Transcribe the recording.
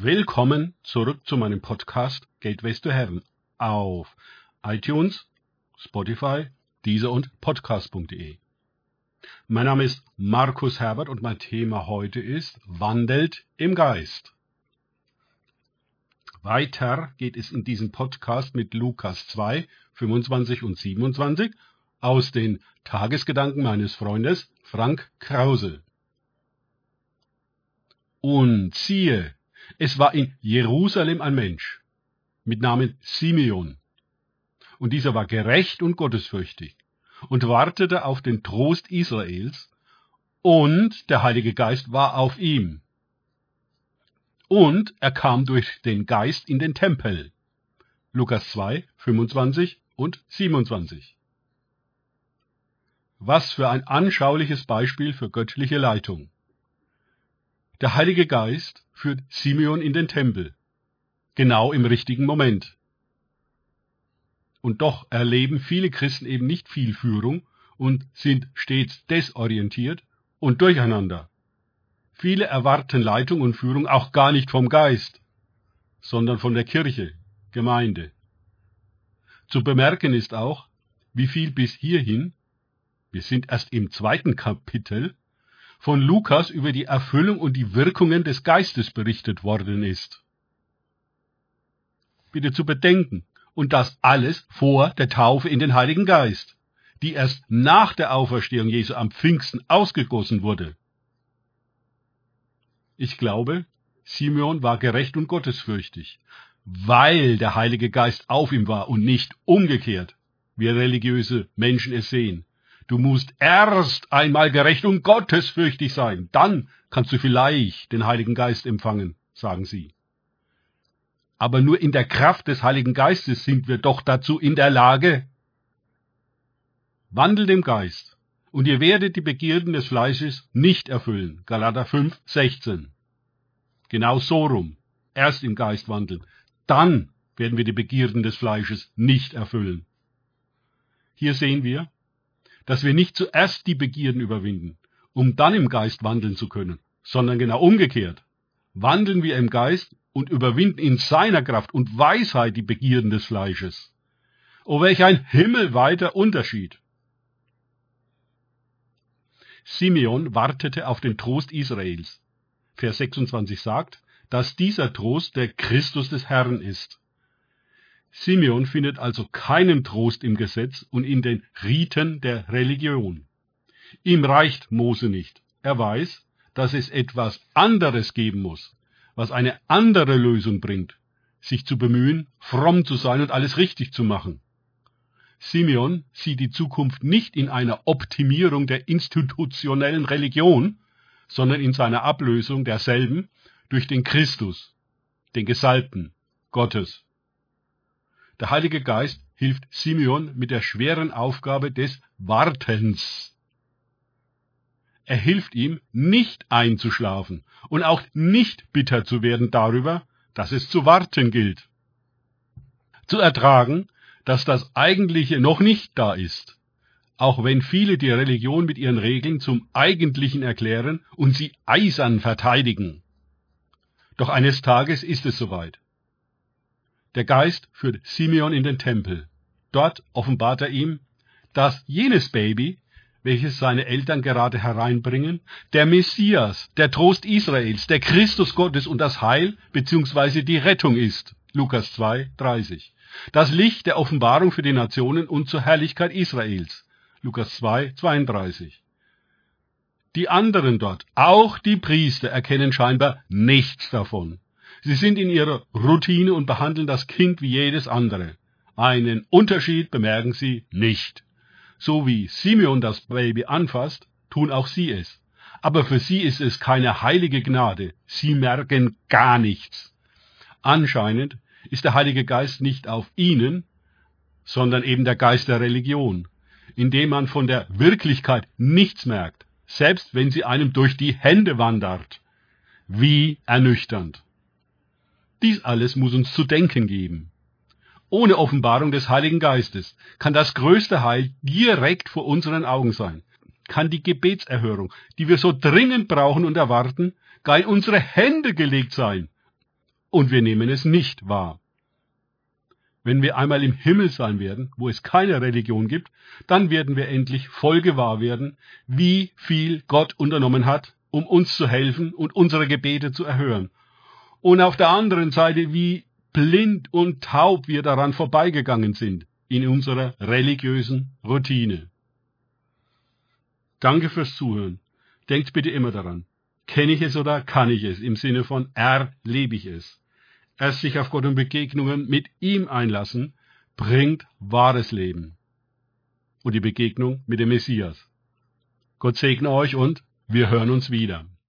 Willkommen zurück zu meinem Podcast Gateways to Heaven auf iTunes, Spotify, Deezer und Podcast.de. Mein Name ist Markus Herbert und mein Thema heute ist Wandelt im Geist. Weiter geht es in diesem Podcast mit Lukas 2, 25 und 27 aus den Tagesgedanken meines Freundes Frank Krause. Und siehe, es war in Jerusalem ein Mensch mit Namen Simeon. Und dieser war gerecht und gottesfürchtig und wartete auf den Trost Israels, und der Heilige Geist war auf ihm. Und er kam durch den Geist in den Tempel. Lukas 2, 25 und 27. Was für ein anschauliches Beispiel für göttliche Leitung. Der Heilige Geist führt Simeon in den Tempel, genau im richtigen Moment. Und doch erleben viele Christen eben nicht viel Führung und sind stets desorientiert und durcheinander. Viele erwarten Leitung und Führung auch gar nicht vom Geist, sondern von der Kirche, Gemeinde. Zu bemerken ist auch, wie viel bis hierhin, wir sind erst im zweiten Kapitel, von Lukas über die Erfüllung und die Wirkungen des Geistes berichtet worden ist. Bitte zu bedenken, und das alles vor der Taufe in den Heiligen Geist, die erst nach der Auferstehung Jesu am Pfingsten ausgegossen wurde. Ich glaube, Simeon war gerecht und gottesfürchtig, weil der Heilige Geist auf ihm war und nicht umgekehrt, wie religiöse Menschen es sehen. Du musst erst einmal gerecht und gottesfürchtig sein, dann kannst du vielleicht den Heiligen Geist empfangen, sagen sie. Aber nur in der Kraft des Heiligen Geistes sind wir doch dazu in der Lage. Wandelt im Geist, und ihr werdet die Begierden des Fleisches nicht erfüllen. Galater 5, 16. Genau so rum. Erst im Geist wandeln. Dann werden wir die Begierden des Fleisches nicht erfüllen. Hier sehen wir, dass wir nicht zuerst die Begierden überwinden, um dann im Geist wandeln zu können, sondern genau umgekehrt. Wandeln wir im Geist und überwinden in seiner Kraft und Weisheit die Begierden des Fleisches. Oh, welch ein himmelweiter Unterschied! Simeon wartete auf den Trost Israels. Vers 26 sagt, dass dieser Trost der Christus des Herrn ist. Simeon findet also keinen Trost im Gesetz und in den Riten der Religion. Ihm reicht Mose nicht. Er weiß, dass es etwas anderes geben muss, was eine andere Lösung bringt, sich zu bemühen, fromm zu sein und alles richtig zu machen. Simeon sieht die Zukunft nicht in einer Optimierung der institutionellen Religion, sondern in seiner Ablösung derselben durch den Christus, den Gesalbten Gottes. Der Heilige Geist hilft Simeon mit der schweren Aufgabe des Wartens. Er hilft ihm, nicht einzuschlafen und auch nicht bitter zu werden darüber, dass es zu warten gilt. Zu ertragen, dass das Eigentliche noch nicht da ist, auch wenn viele die Religion mit ihren Regeln zum Eigentlichen erklären und sie eisern verteidigen. Doch eines Tages ist es soweit. Der Geist führt Simeon in den Tempel. Dort offenbart er ihm, dass jenes Baby, welches seine Eltern gerade hereinbringen, der Messias, der Trost Israels, der Christus Gottes und das Heil bzw. die Rettung ist. Lukas 2, 30. Das Licht der Offenbarung für die Nationen und zur Herrlichkeit Israels. Lukas 2, 32. Die anderen dort, auch die Priester, erkennen scheinbar nichts davon. Sie sind in ihrer Routine und behandeln das Kind wie jedes andere. Einen Unterschied bemerken sie nicht. So wie Simeon das Baby anfasst, tun auch sie es. Aber für sie ist es keine heilige Gnade. Sie merken gar nichts. Anscheinend ist der Heilige Geist nicht auf ihnen, sondern eben der Geist der Religion, indem man von der Wirklichkeit nichts merkt, selbst wenn sie einem durch die Hände wandert. Wie ernüchternd. Dies alles muss uns zu denken geben. Ohne Offenbarung des Heiligen Geistes kann das größte Heil direkt vor unseren Augen sein, kann die Gebetserhörung, die wir so dringend brauchen und erwarten, gar in unsere Hände gelegt sein. und wir nehmen es nicht wahr. Wenn wir einmal im Himmel sein werden, wo es keine Religion gibt, dann werden wir endlich voll gewahr werden, wie viel Gott unternommen hat, um uns zu helfen und unsere Gebete zu erhören. Und auf der anderen Seite, wie blind und taub wir daran vorbeigegangen sind in unserer religiösen Routine. Danke fürs Zuhören. Denkt bitte immer daran. Kenne ich es oder kann ich es? Im Sinne von erlebe ich es. Erst sich auf Gott und Begegnungen mit ihm einlassen, bringt wahres Leben. Und die Begegnung mit dem Messias. Gott segne euch und wir hören uns wieder.